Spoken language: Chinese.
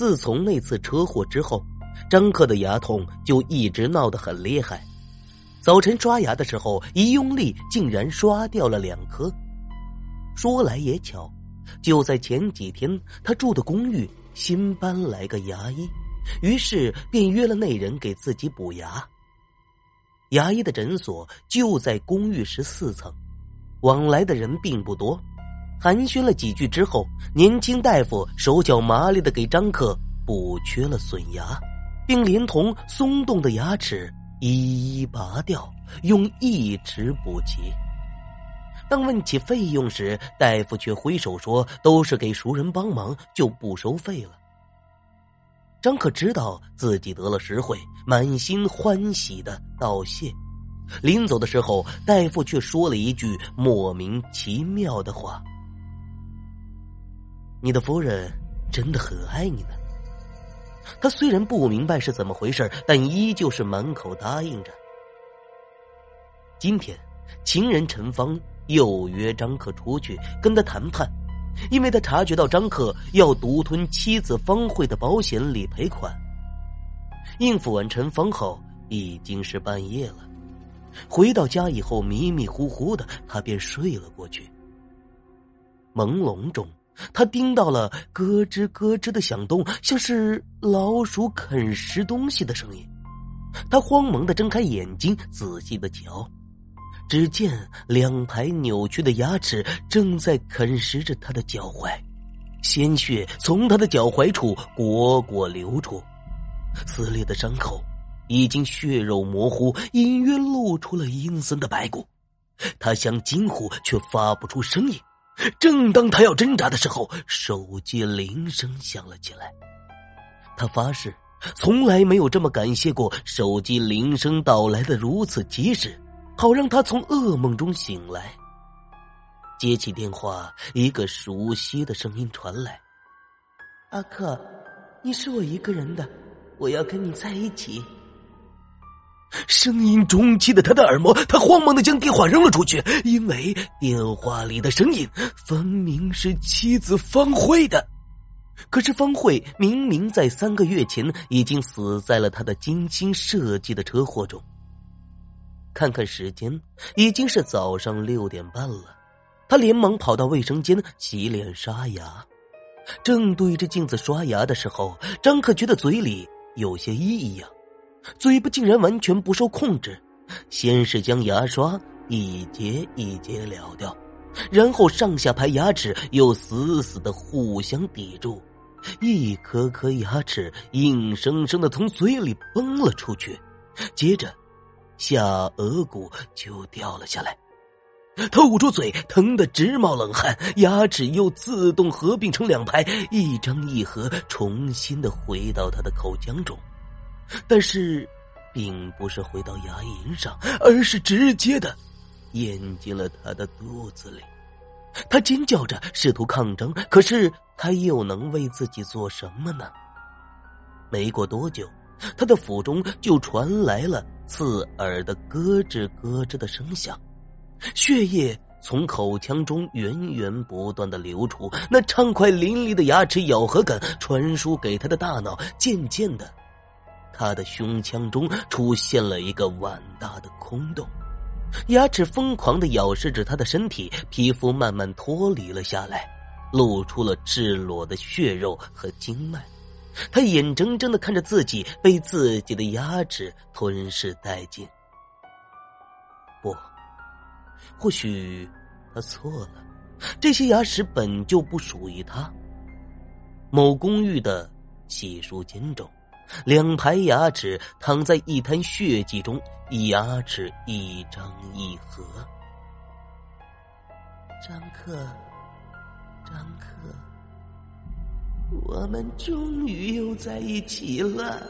自从那次车祸之后，张克的牙痛就一直闹得很厉害。早晨刷牙的时候，一用力竟然刷掉了两颗。说来也巧，就在前几天，他住的公寓新搬来个牙医，于是便约了那人给自己补牙。牙医的诊所就在公寓十四层，往来的人并不多。寒暄了几句之后，年轻大夫手脚麻利的给张克补缺了损牙，并连同松动的牙齿一一拔掉，用义齿补齐。当问起费用时，大夫却挥手说：“都是给熟人帮忙，就不收费了。”张可知道自己得了实惠，满心欢喜的道谢。临走的时候，大夫却说了一句莫名其妙的话：“你的夫人真的很爱你呢。”他虽然不明白是怎么回事，但依旧是满口答应着。今天，情人陈芳又约张可出去跟他谈判。因为他察觉到张克要独吞妻子方慧的保险理赔款，应付完陈芳后，已经是半夜了。回到家以后，迷迷糊糊的，他便睡了过去。朦胧中，他听到了咯吱咯吱的响动，像是老鼠啃食东西的声音。他慌忙的睁开眼睛，仔细的瞧。只见两排扭曲的牙齿正在啃食着他的脚踝，鲜血从他的脚踝处汩汩流出，撕裂的伤口已经血肉模糊，隐约露出了阴森的白骨。他想惊呼，却发不出声音。正当他要挣扎的时候，手机铃声响了起来。他发誓，从来没有这么感谢过手机铃声到来的如此及时。好让他从噩梦中醒来。接起电话，一个熟悉的声音传来：“阿克，你是我一个人的，我要跟你在一起。”声音中击的他的耳膜，他慌忙的将电话扔了出去，因为电话里的声音分明是妻子方慧的。可是方慧明明在三个月前已经死在了他的精心设计的车祸中。看看时间，已经是早上六点半了。他连忙跑到卫生间洗脸刷牙，正对着镜子刷牙的时候，张克觉得嘴里有些异样，嘴巴竟然完全不受控制。先是将牙刷一节一节撩掉，然后上下排牙齿又死死的互相抵住，一颗颗牙齿硬生生的从嘴里崩了出去，接着。下颚骨就掉了下来，他捂住嘴，疼得直冒冷汗，牙齿又自动合并成两排，一张一合，重新的回到他的口腔中，但是，并不是回到牙龈上，而是直接的咽进了他的肚子里。他尖叫着试图抗争，可是他又能为自己做什么呢？没过多久。他的腹中就传来了刺耳的咯吱咯吱的声响，血液从口腔中源源不断的流出，那畅快淋漓的牙齿咬合感传输给他的大脑。渐渐的，他的胸腔中出现了一个碗大的空洞，牙齿疯狂的咬噬着他的身体，皮肤慢慢脱离了下来，露出了赤裸的血肉和经脉。他眼睁睁的看着自己被自己的牙齿吞噬殆尽。不，或许他错了，这些牙齿本就不属于他。某公寓的洗漱间中，两排牙齿躺在一滩血迹中，牙齿一张一合。张克，张克。我们终于又在一起了。